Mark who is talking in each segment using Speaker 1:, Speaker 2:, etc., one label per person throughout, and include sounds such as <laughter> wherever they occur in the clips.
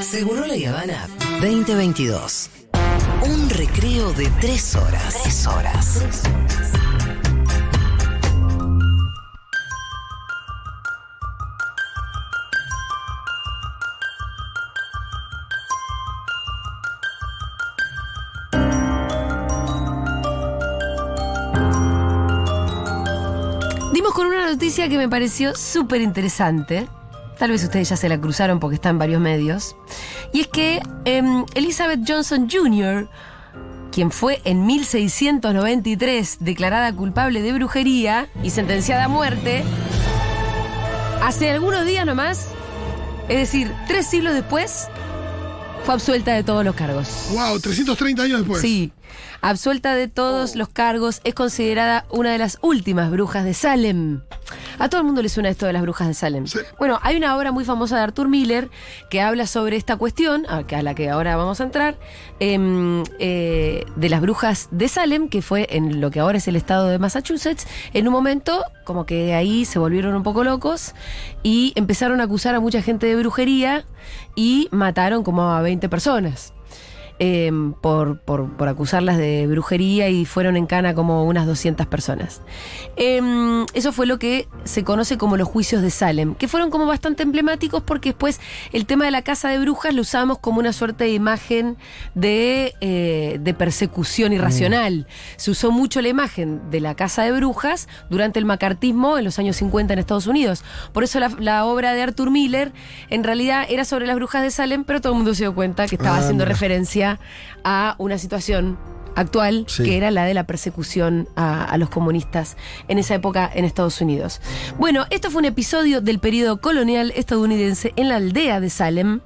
Speaker 1: Seguro la Habana 2022. Un recreo de tres horas. Tres horas.
Speaker 2: Dimos con una noticia que me pareció súper interesante. Tal vez ustedes ya se la cruzaron porque está en varios medios. Y es que em, Elizabeth Johnson Jr., quien fue en 1693 declarada culpable de brujería y sentenciada a muerte, hace algunos días nomás, es decir, tres siglos después, fue absuelta de todos los cargos.
Speaker 3: Wow, 330 años después.
Speaker 2: Sí, absuelta de todos los cargos, es considerada una de las últimas brujas de Salem. A todo el mundo le suena esto de las brujas de Salem.
Speaker 3: Sí.
Speaker 2: Bueno, hay una obra muy famosa de Arthur Miller que habla sobre esta cuestión, a la que ahora vamos a entrar, em, eh, de las brujas de Salem, que fue en lo que ahora es el estado de Massachusetts. En un momento, como que ahí se volvieron un poco locos y empezaron a acusar a mucha gente de brujería y mataron como a 20 personas eh, por, por- por acusarlas de brujería y fueron en cana como unas 200 personas. Eh, eso fue lo que se conoce como los juicios de Salem, que fueron como bastante emblemáticos porque después el tema de la casa de brujas lo usamos como una suerte de imagen de, eh, de persecución irracional. Se usó mucho la imagen de la casa de brujas durante el macartismo en los años 50 en Estados Unidos. Por eso la, la obra de Arthur Miller en realidad era sobre las brujas de Salem, pero todo el mundo se dio cuenta que estaba
Speaker 3: Ah,
Speaker 2: haciendo referencia a una situación actual
Speaker 3: Sí.
Speaker 2: que era la de la persecución a, a los comunistas en esa época en Estados Unidos. Bueno, esto fue un episodio del periodo colonial estadounidense en la aldea de Salem,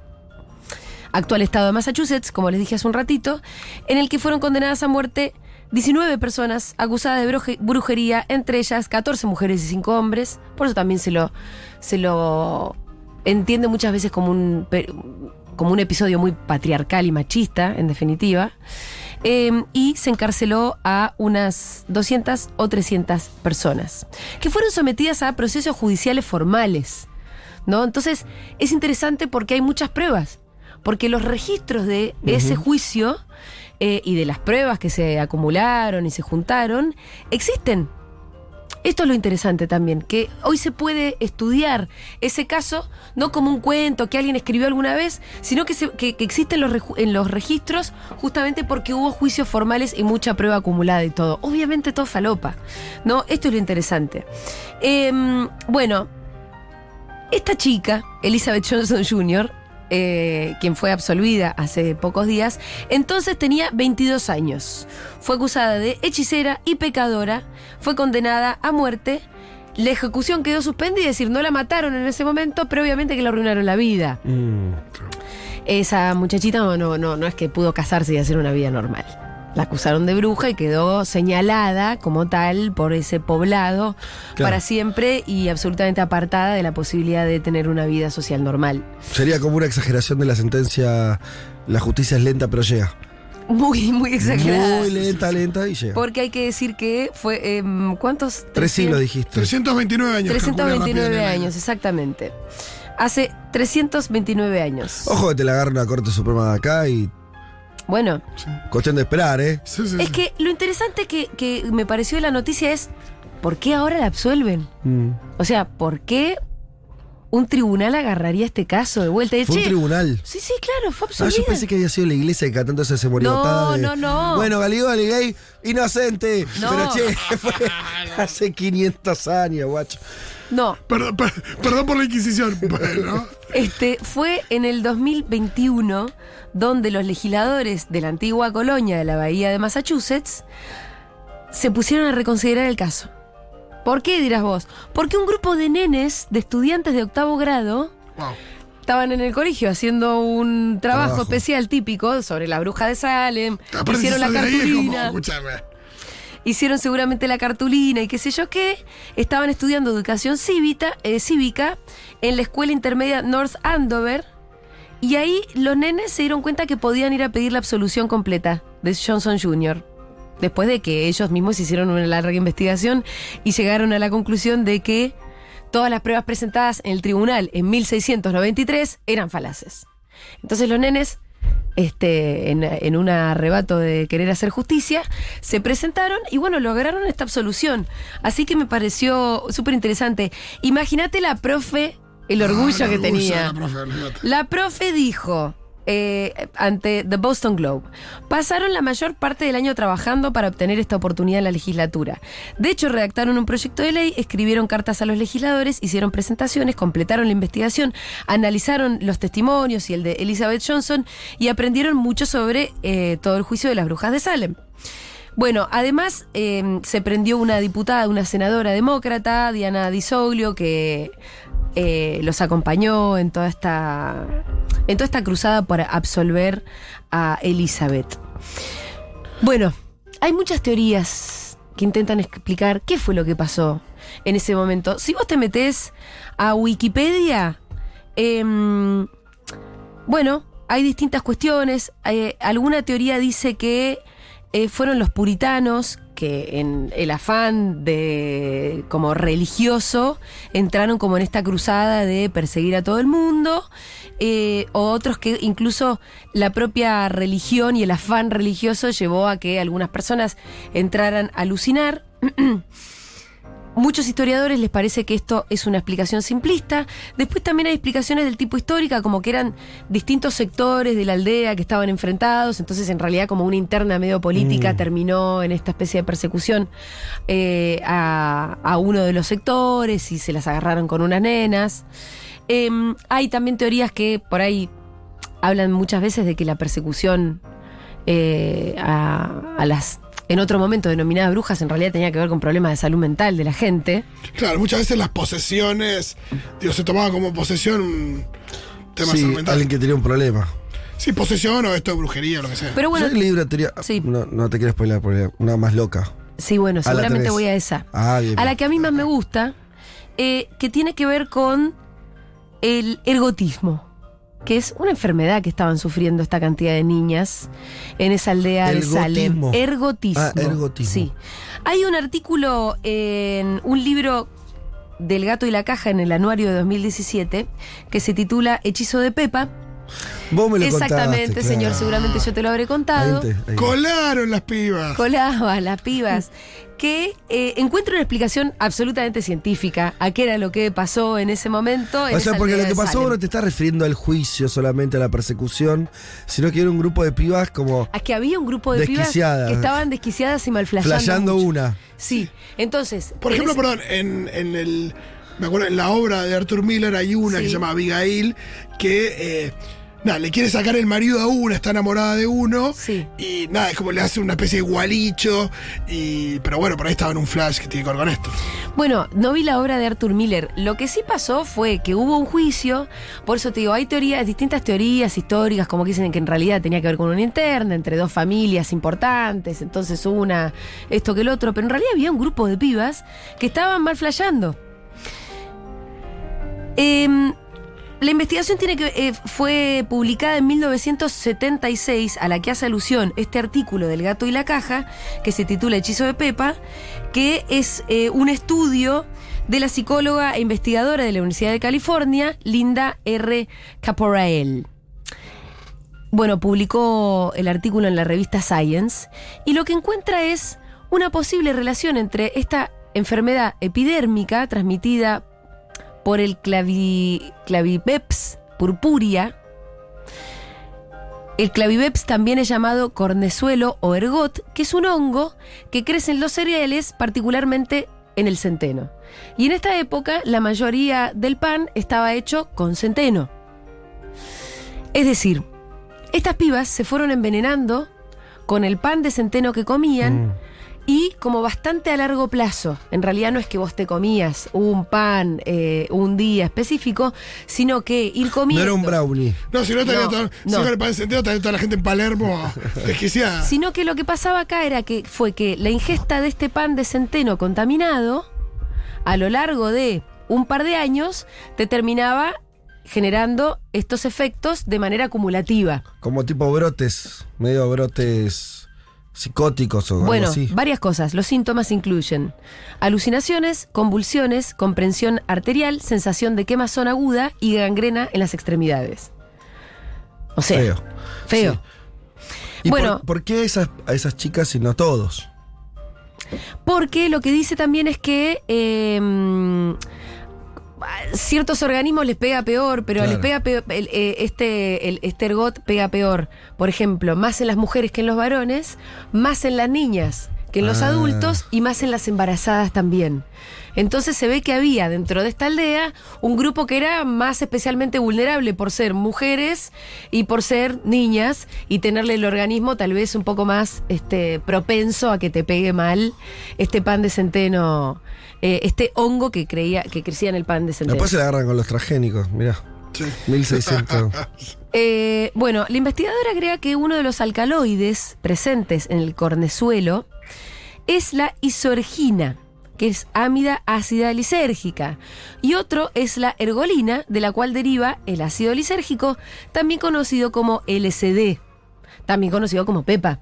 Speaker 2: actual estado de Massachusetts, como les dije hace un ratito, en el que fueron condenadas a muerte 19 personas acusadas de bruje- brujería, entre ellas 14 mujeres y 5 hombres. Por eso también se lo, se lo entiende muchas veces como un, como un episodio muy patriarcal y machista, en definitiva. Eh, y se encarceló a unas 200 o 300 personas, que fueron sometidas a procesos judiciales formales. ¿no? Entonces, es interesante porque hay muchas pruebas. Porque los registros de ese juicio eh, y de las pruebas que se acumularon y se juntaron existen. Esto es lo interesante también, que hoy se puede estudiar ese caso no como un cuento que alguien escribió alguna vez, sino que, que, que existe en los, en los registros justamente porque hubo juicios formales y mucha prueba acumulada y todo. Obviamente todo falopa, ¿no? Esto es lo interesante. Em, bueno, esta chica, Elizabeth Johnson Jr., eh, quien fue absolvida hace pocos días, entonces tenía 22 años. Fue acusada de hechicera y pecadora, fue condenada a muerte. La ejecución quedó suspendida, es decir, no la mataron en ese momento, pero obviamente que le arruinaron la vida. Esa muchachita no, no, no, no es que pudo casarse y hacer una vida normal. La acusaron de bruja y quedó señalada como tal por ese poblado
Speaker 3: Claro.
Speaker 2: para siempre y absolutamente apartada de la posibilidad de tener una vida social normal.
Speaker 3: Sería como una exageración de la sentencia. La justicia es lenta, pero llega.
Speaker 2: Muy, muy exagerada.
Speaker 3: Muy lenta, lenta y llega.
Speaker 2: Porque hay que decir que fue. em, ¿Cuántos?
Speaker 3: Tres siglos dijiste. 329 años.
Speaker 2: 329 años, exactamente. Hace 329 años.
Speaker 3: Ojo que te la agarra una Corte Suprema de acá y.
Speaker 2: Bueno,
Speaker 3: Cuestión de esperar, ¿eh?
Speaker 2: es que lo interesante que, que me pareció de la noticia es. ¿Por qué ahora la absuelven?
Speaker 3: Mm.
Speaker 2: O sea, ¿por qué un tribunal agarraría este caso de vuelta? Y,
Speaker 3: Fue un
Speaker 2: "Che,
Speaker 3: tribunal.
Speaker 2: Sí, sí, claro, fue
Speaker 3: Ah,
Speaker 2: absorbida.
Speaker 3: yo pensé que había sido la iglesia que tanto se, se moría
Speaker 2: No,
Speaker 3: de-
Speaker 2: no, no.
Speaker 3: Bueno, Galigali gay, inocente.
Speaker 2: No.
Speaker 3: Pero che, <laughs> fue <laughs> hace 500 años, guacho.
Speaker 2: No,
Speaker 4: Perdón, per- perdón por la Inquisición, <laughs> pero.
Speaker 2: Este fue en el 2021 donde los legisladores de la antigua colonia de la Bahía de Massachusetts se pusieron a reconsiderar el caso. ¿Por qué dirás vos? Porque un grupo de nenes, de estudiantes de octavo grado,
Speaker 4: Wow.
Speaker 2: estaban en el colegio haciendo un trabajo,
Speaker 3: Trabajo.
Speaker 2: especial típico sobre la bruja de Salem, hicieron la
Speaker 4: como,
Speaker 2: cartulina hicieron seguramente la cartulina y qué sé yo qué, estaban estudiando educación eh, cívica en la escuela intermedia North Andover y ahí los nenes se dieron cuenta que podían ir a pedir la absolución completa de Johnson Jr. Después de que ellos mismos hicieron una larga investigación y llegaron a la conclusión de que todas las pruebas presentadas en el tribunal en 1693 eran falaces. Entonces los nenes, este, en, en un arrebato de querer hacer justicia, se presentaron y bueno, lograron esta absolución. Así que me pareció súper interesante. Imagínate la profe, el orgullo
Speaker 4: Ah,
Speaker 2: que tenía.
Speaker 4: la profe.
Speaker 2: La profe dijo eh, ante The Boston Globe, pasaron la mayor parte del año trabajando para obtener esta oportunidad en la legislatura. De hecho, redactaron un proyecto de ley, escribieron cartas a los legisladores, hicieron presentaciones, completaron la investigación, analizaron los testimonios y el de Elizabeth Johnson y aprendieron mucho sobre eh, todo el juicio de las brujas de Salem. Bueno, además eh, se prendió una diputada, una senadora demócrata, Diana Disoglio, que eh, los acompañó en toda esta en toda esta cruzada para absolver a Elizabeth. Bueno, hay muchas teorías que intentan explicar qué fue lo que pasó en ese momento. Si vos te metés a Wikipedia, em, bueno, hay distintas cuestiones. Eh, alguna teoría dice que eh, fueron los puritanos que en el afán de como religioso entraron como en esta cruzada de perseguir a todo el mundo eh, o otros que incluso la propia religión y el afán religioso llevó a que algunas personas entraran a alucinar <clears throat> Muchos historiadores les parece que esto es una explicación simplista. Después también hay explicaciones del tipo histórica, como que eran distintos sectores de la aldea que estaban enfrentados. Entonces, en realidad, como una interna medio política terminó en esta especie de persecución eh, a, a uno de los sectores y se las agarraron con unas nenas. Em, hay también teorías que por ahí hablan muchas veces de que la persecución eh, a, a las en otro momento denominadas brujas en realidad tenía que ver con problemas de salud mental de la gente.
Speaker 4: Claro, muchas veces las posesiones, digo, se tomaba como posesión un tema
Speaker 3: Sí,
Speaker 4: salud mental.
Speaker 3: alguien que tenía un problema.
Speaker 4: Sí, posesión o esto de brujería o lo que sea.
Speaker 2: Pero bueno,
Speaker 3: Yo leí una teoría.
Speaker 2: Sí.
Speaker 3: No, no te quiero spoiler, porque una más loca.
Speaker 2: sí, bueno, seguramente voy a esa.
Speaker 3: Ah, bien.
Speaker 2: A la que a mí más me gusta, eh, que tiene que ver con el ergotismo, que es una enfermedad que estaban sufriendo esta cantidad de niñas en esa aldea de Salem.
Speaker 3: Ergotismo.
Speaker 2: Ergotismo.
Speaker 3: Ah, ergotismo.
Speaker 2: Sí. Hay un artículo en un libro del gato y la caja en el anuario de 2017 que se titula Hechizo de Pepa.
Speaker 3: Vos me lo
Speaker 2: Exactamente,
Speaker 3: contaste,
Speaker 2: señor,
Speaker 3: claro.
Speaker 2: seguramente yo te lo habré contado.
Speaker 3: Ahí te- ahí.
Speaker 4: Colaron las pibas.
Speaker 2: colaba las pibas, que eh, encuentra una explicación absolutamente científica a qué era lo que pasó en ese momento. en
Speaker 3: O sea, porque lo que pasó
Speaker 2: Salem.
Speaker 3: no te está refiriendo al juicio solamente, a la persecución, sino que era un grupo de pibas como
Speaker 2: A que había un grupo de pibas
Speaker 3: Desquiciadas.
Speaker 2: que estaban desquiciadas y malflayando.
Speaker 3: flayando
Speaker 2: mucho.
Speaker 3: una.
Speaker 2: Sí, entonces.
Speaker 4: Por
Speaker 2: en
Speaker 4: ejemplo,
Speaker 2: ese-
Speaker 4: perdón, en, en el. Me acuerdo, en la obra de Arthur Miller hay una
Speaker 2: Sí.
Speaker 4: que se llama Abigail, que. eh, nada, le quiere sacar el marido a una, está enamorada de uno.
Speaker 2: Sí.
Speaker 4: Y nada, es como le hace una especie de gualicho. Y, pero bueno, por ahí estaba en un flash que tiene que ver con esto.
Speaker 2: Bueno, no vi la obra de Arthur Miller. Lo que sí pasó fue que hubo un juicio, por eso te digo, hay teorías, distintas teorías históricas, como que dicen que en realidad tenía que ver con una interna entre dos familias importantes, entonces una, esto que el otro, pero en realidad había un grupo de pibas que estaban mal flayando. Em, la investigación tiene que, eh, fue publicada en 1976, a la que hace alusión este artículo del gato y la caja, que se titula Hechizo de Pepa, que es eh, un estudio de la psicóloga e investigadora de la Universidad de California, Linda R. Caporael. Bueno, publicó el artículo en la revista Science y lo que encuentra es una posible relación entre esta enfermedad epidérmica transmitida por el clavi, claviveps purpurea. El claviveps también es llamado cornezuelo o ergot, que es un hongo que crece en los cereales, particularmente en el centeno. Y en esta época la mayoría del pan estaba hecho con centeno. Es decir, estas pibas se fueron envenenando con el pan de centeno que comían
Speaker 3: Mm.
Speaker 2: Y como bastante a largo plazo. En realidad no es que vos te comías un pan eh, un día específico, sino que ir
Speaker 3: No
Speaker 2: comiendo.
Speaker 3: era un brownie.
Speaker 4: No, si no estaría
Speaker 2: No,
Speaker 4: todo.
Speaker 2: no.
Speaker 4: Si el pan sentido, estaría toda la gente en Palermo <laughs> desquiciada.
Speaker 2: Sino que lo que pasaba acá era que fue que la ingesta de este pan de centeno contaminado, a lo largo de un par de años, te terminaba generando estos efectos de manera acumulativa.
Speaker 3: Como tipo brotes, medio brotes psicóticos o
Speaker 2: Bueno,
Speaker 3: algo así.
Speaker 2: varias cosas. Los síntomas incluyen alucinaciones, convulsiones, comprensión arterial, sensación de quemazón aguda y gangrena en las extremidades. O sea,
Speaker 3: Feo.
Speaker 2: feo.
Speaker 3: Sí. ¿Y
Speaker 2: Bueno.
Speaker 3: por, por qué esas, a esas chicas y no todos?
Speaker 2: Porque lo que dice también es que eh, ciertos organismos les pega peor, pero
Speaker 3: Claro.
Speaker 2: les pega peor, el, eh, este, el, este ergot pega peor. Por ejemplo, más en las mujeres que en los varones, más en las niñas que en los
Speaker 3: Ah.
Speaker 2: adultos y más en las embarazadas también. Entonces se ve que había dentro de esta aldea un grupo que era más especialmente vulnerable por ser mujeres y por ser niñas y tenerle el organismo tal vez un poco más este, propenso a que te pegue mal este pan de centeno, eh, este hongo que creía que crecía en el pan de centeno.
Speaker 3: Después se la agarran con los transgénicos, mirá.
Speaker 4: Sí.
Speaker 3: 1600. <laughs>
Speaker 2: Eh, bueno, la investigadora crea que uno de los alcaloides presentes en el cornezuelo es la isorgina, que es ámida ácida lisérgica, y otro es la ergolina, de la cual deriva el ácido lisérgico, también conocido como LSD, también conocido como PEPA.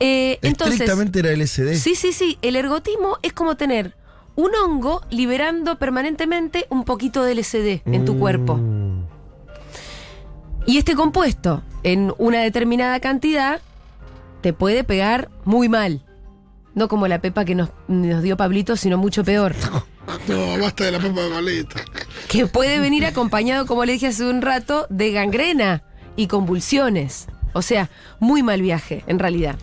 Speaker 2: Eh, entonces,
Speaker 3: Estrictamente era LSD.
Speaker 2: Sí, sí, sí. El ergotismo es como tener un hongo liberando permanentemente un poquito de LSD en tu cuerpo.
Speaker 3: Mm.
Speaker 2: Y este compuesto, en una determinada cantidad, te puede pegar muy mal. No como la pepa que nos, nos dio Pablito, sino mucho peor. <laughs>
Speaker 4: No, basta de la papa de maleta.
Speaker 2: Que puede venir acompañado, como le dije hace un rato, de gangrena y convulsiones. O sea, muy mal viaje, en realidad.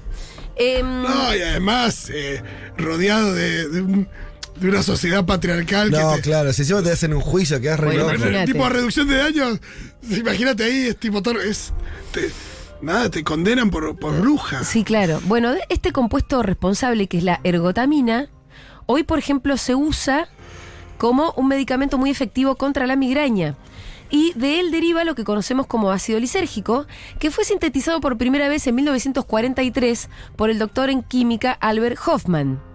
Speaker 2: Em,
Speaker 4: No, y además, eh, rodeado de, de un- de una sociedad patriarcal
Speaker 3: No,
Speaker 4: que te,
Speaker 3: claro, si encima te hacen un juicio, quedas re
Speaker 2: Bueno,
Speaker 3: loco.
Speaker 2: imagínate.
Speaker 4: tipo de reducción de daños. Imagínate ahí, es tipo es te- nada, te condenan por, por bruja.
Speaker 2: Sí, claro. Bueno, este compuesto responsable, que es la ergotamina, hoy, por ejemplo, se usa como un medicamento muy efectivo contra la migraña. Y de él deriva lo que conocemos como ácido lisérgico, que fue sintetizado por primera vez en 1943 por el doctor en química Albert Hoffman.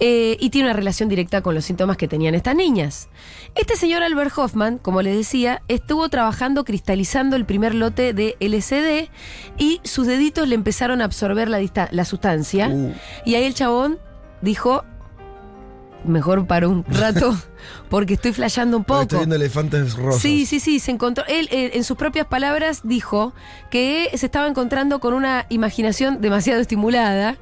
Speaker 2: Eh, y tiene una relación directa con los síntomas que tenían estas niñas. Este señor Albert Hoffman, como les decía, estuvo trabajando cristalizando el primer lote de LSD y sus deditos le empezaron a absorber la, la sustancia.
Speaker 3: Uh.
Speaker 2: Y ahí el chabón dijo, mejor para un rato, <laughs> porque estoy flasheando un
Speaker 3: Porque Estoy
Speaker 2: poco.
Speaker 3: viendo elefantes rosas.
Speaker 2: Sí, sí, sí, se encontró. Él, eh, en sus propias palabras, dijo que se estaba encontrando con una imaginación demasiado estimulada.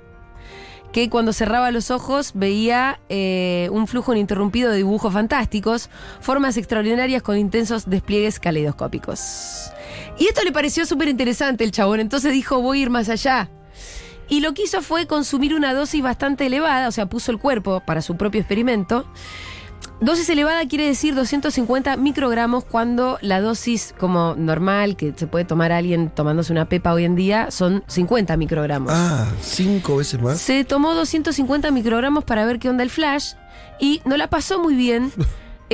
Speaker 2: Que cuando cerraba los ojos veía eh, un flujo ininterrumpido de dibujos fantásticos, formas extraordinarias con intensos despliegues caleidoscópicos. Y esto le pareció súper interesante el chabón, entonces dijo: Voy a ir más allá. Y lo que hizo fue consumir una dosis bastante elevada, o sea, puso el cuerpo para su propio experimento. Dosis elevada quiere decir 250 microgramos cuando la dosis como normal que se puede tomar alguien tomándose una pepa hoy en día son 50 microgramos.
Speaker 3: Ah, cinco veces más.
Speaker 2: Se tomó 250 microgramos para ver qué onda el flash y no la pasó muy bien. <laughs>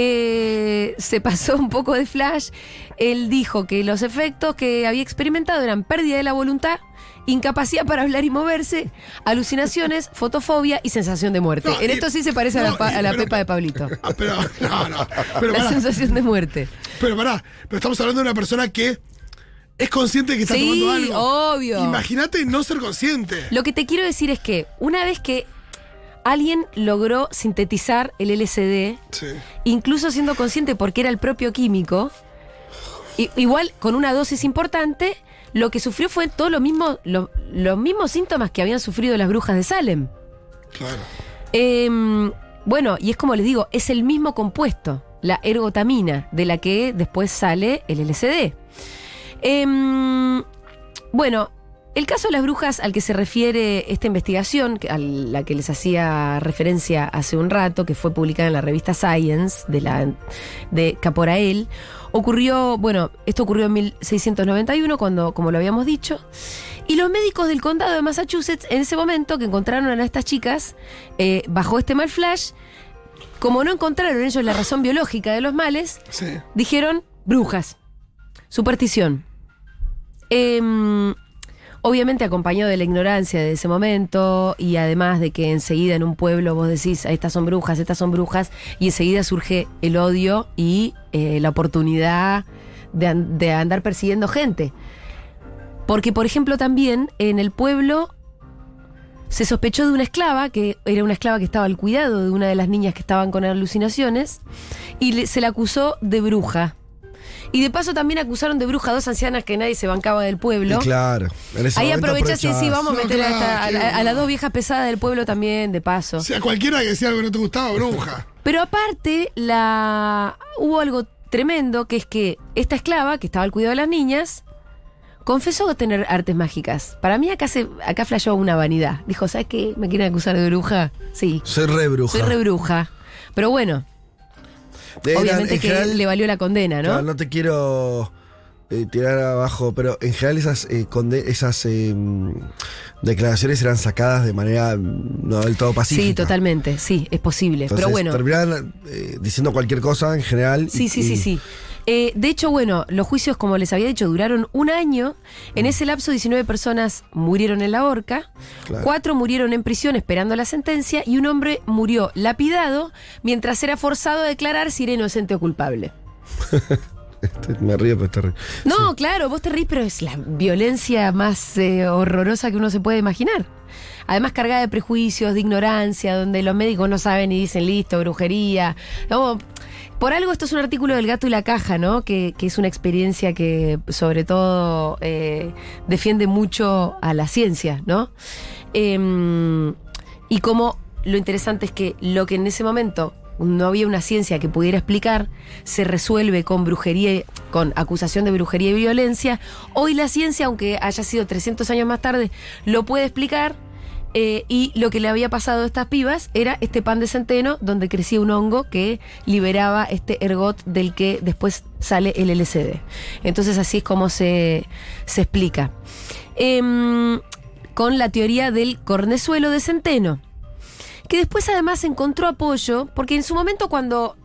Speaker 2: Eh, se pasó un poco de flash. Él dijo que los efectos que había experimentado eran pérdida de la voluntad, incapacidad para hablar y moverse, alucinaciones, <laughs> fotofobia y sensación de muerte.
Speaker 4: No,
Speaker 2: en
Speaker 4: y-
Speaker 2: esto sí se parece a la, a
Speaker 4: pero-
Speaker 2: pepa de Pablito. <laughs>
Speaker 4: Ah, pero, no, no. Pero
Speaker 2: La
Speaker 4: pará,
Speaker 2: sensación de muerte.
Speaker 4: pero pará. Pero estamos hablando de una persona que es consciente de que está
Speaker 2: Sí,
Speaker 4: tomando algo.
Speaker 2: obvio.
Speaker 4: Imagínate no ser consciente.
Speaker 2: Lo que te quiero decir es que una vez que alguien logró sintetizar el LSD,
Speaker 4: Sí.
Speaker 2: incluso siendo consciente porque era el propio químico, igual con una dosis importante, lo que sufrió fue todo lo mismo, lo- los mismos síntomas que habían sufrido las brujas de Salem.
Speaker 4: Claro.
Speaker 2: Em, bueno, y es como les digo, es el mismo compuesto, la ergotamina, de la que después sale el LSD. Em, bueno, el caso de las brujas al que se refiere esta investigación, a la que les hacía referencia hace un rato, que fue publicada en la revista Science de, la, de Caporael, ocurrió, bueno, esto ocurrió en 1691, cuando, como lo habíamos dicho, y los médicos del condado de Massachusetts, en ese momento que encontraron a estas chicas eh, bajo este mal flash, como no encontraron ellos la razón biológica de los males,
Speaker 4: Sí.
Speaker 2: dijeron brujas, superstición. Em, obviamente acompañado de la ignorancia de ese momento y además de que enseguida en un pueblo vos decís, "Ah, estas son brujas, estas son brujas, y enseguida surge el odio y eh, la oportunidad de, an- de andar persiguiendo gente. Porque, por ejemplo, también en el pueblo se sospechó de una esclava, que era una esclava que estaba al cuidado de una de las niñas que estaban con alucinaciones, y se la acusó de bruja. Y de paso también acusaron de bruja a dos ancianas que nadie se bancaba del
Speaker 3: Y
Speaker 2: pueblo.
Speaker 3: claro. en ese
Speaker 2: Ahí aprovechás y sí, vamos a
Speaker 4: No,
Speaker 2: meter a,
Speaker 4: claro, claro.
Speaker 2: a las dos viejas pesadas del pueblo también, de paso.
Speaker 4: O sea, cualquiera que decía algo que no te gustaba, bruja. <laughs>
Speaker 2: Pero aparte, la hubo algo tremendo, que es que esta esclava, que estaba al cuidado de las niñas, confesó tener artes mágicas. Para mí acá se, acá flasheó una vanidad. Dijo, ¿sabes qué? ¿Me quieren acusar de bruja? Sí.
Speaker 3: Soy re bruja.
Speaker 2: Soy re bruja. Pero bueno, Obviamente
Speaker 3: en
Speaker 2: que
Speaker 3: general,
Speaker 2: le valió la condena, ¿no?
Speaker 3: claro, no te quiero eh, tirar abajo, pero en general esas, eh, conde- esas eh, declaraciones eran sacadas de manera mm, no del todo pacífica.
Speaker 2: sí, totalmente. Sí, es posible.
Speaker 3: Entonces,
Speaker 2: Pero bueno.
Speaker 3: terminaban eh, diciendo cualquier cosa en general.
Speaker 2: Sí,
Speaker 3: y-
Speaker 2: sí, sí, sí. Eh, de hecho, bueno, los juicios, como les había dicho, duraron un año. En ese lapso, 19 personas murieron en la horca,
Speaker 3: Claro.
Speaker 2: cuatro murieron en prisión esperando la sentencia y un hombre murió lapidado mientras era forzado a declarar si era inocente o culpable. <laughs>
Speaker 3: Este, me río, pero está río.
Speaker 2: No, claro, vos te rís, pero es la violencia más eh, horrorosa que uno se puede imaginar. Además cargada de prejuicios, de ignorancia, donde los médicos no saben y dicen listo, brujería. No, por algo esto es un artículo del gato y la caja, ¿no? Que, que es una experiencia que sobre todo eh, defiende mucho a la ciencia, ¿no? Em, y como lo interesante es que lo que en ese momento no había una ciencia que pudiera explicar, se resuelve con brujería, con acusación de brujería y violencia. Hoy la ciencia, aunque haya sido 300 años más tarde, lo puede explicar. eh, y lo que le había pasado a estas pibas era este pan de centeno donde crecía un hongo que liberaba este ergot del que después sale el LSD. Entonces así es como se, se explica. Em, con la teoría del cornezuelo de centeno que después además encontró apoyo, porque en su momento cuando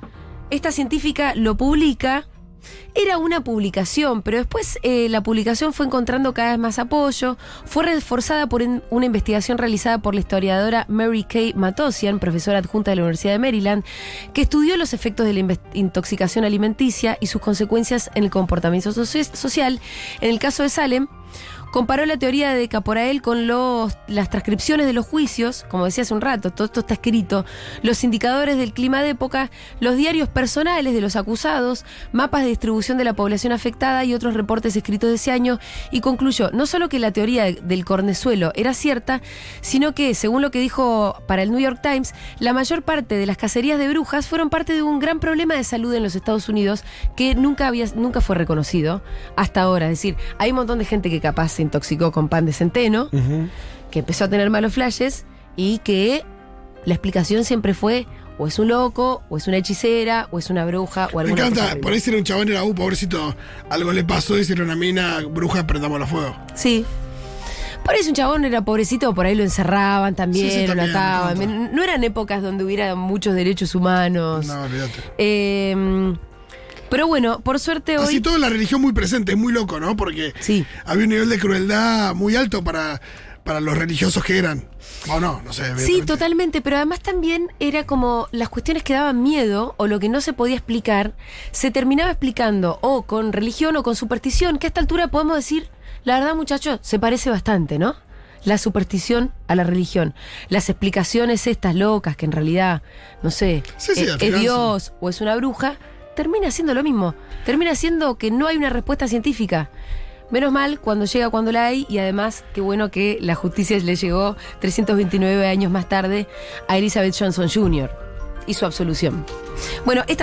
Speaker 2: esta científica lo publica, era una publicación, pero después eh, la publicación fue encontrando cada vez más apoyo, fue reforzada por una investigación realizada por la historiadora Mary Kay Matosian, profesora adjunta de la Universidad de Maryland, que estudió los efectos de la intoxicación alimenticia y sus consecuencias en el comportamiento soci- social. En el caso de Salem, comparó la teoría de Caporael con los, las transcripciones de los juicios, como decía hace un rato, todo esto está escrito, los indicadores del clima de época, los diarios personales de los acusados, mapas de distribución de la población afectada y otros reportes escritos de ese año, y concluyó no solo que la teoría de- del cornezuelo era cierta, sino que, según lo que dijo para el New York Times, la mayor parte de las cacerías de brujas fueron parte de un gran problema de salud en los Estados Unidos que nunca, había, nunca fue reconocido hasta ahora. Es decir, hay un montón de gente que capaz se intoxicó con pan de centeno, que empezó a tener malos flashes y que la explicación siempre fue o es un loco, o es una hechicera, o es una bruja, o
Speaker 4: Me
Speaker 2: alguna cosa
Speaker 4: encanta, por ahí si era un chabón era, uh, pobrecito, algo le pasó, y si era una mina bruja, prendamos a fuego.
Speaker 2: Sí. Por ahí si un chabón era pobrecito, por ahí lo encerraban también,
Speaker 4: Sí, sí,
Speaker 2: o lo ataban. No eran épocas donde hubiera muchos derechos humanos.
Speaker 4: No, olvídate.
Speaker 2: Eh, pero bueno, por suerte hoy.
Speaker 4: Así todo la religión muy presente, es muy loco, ¿no? Porque
Speaker 2: Sí.
Speaker 4: había un nivel de crueldad muy alto para, para los religiosos que eran. O no, no sé.
Speaker 2: Sí, totalmente, pero además también era como las cuestiones que daban miedo o lo que no se podía explicar, se terminaba explicando o con religión o con superstición, que a esta altura podemos decir, la verdad muchachos, se parece bastante, ¿no? La superstición a la religión. Las explicaciones estas locas, que en realidad, no sé,
Speaker 4: Sí, sí, al
Speaker 2: es Dios o es una bruja, termina siendo lo mismo. Termina siendo que no hay una respuesta científica. Menos mal cuando llega cuando la hay y además qué bueno que la justicia le llegó 329 años más tarde a Elizabeth Johnson Jr. y su absolución. Bueno, esta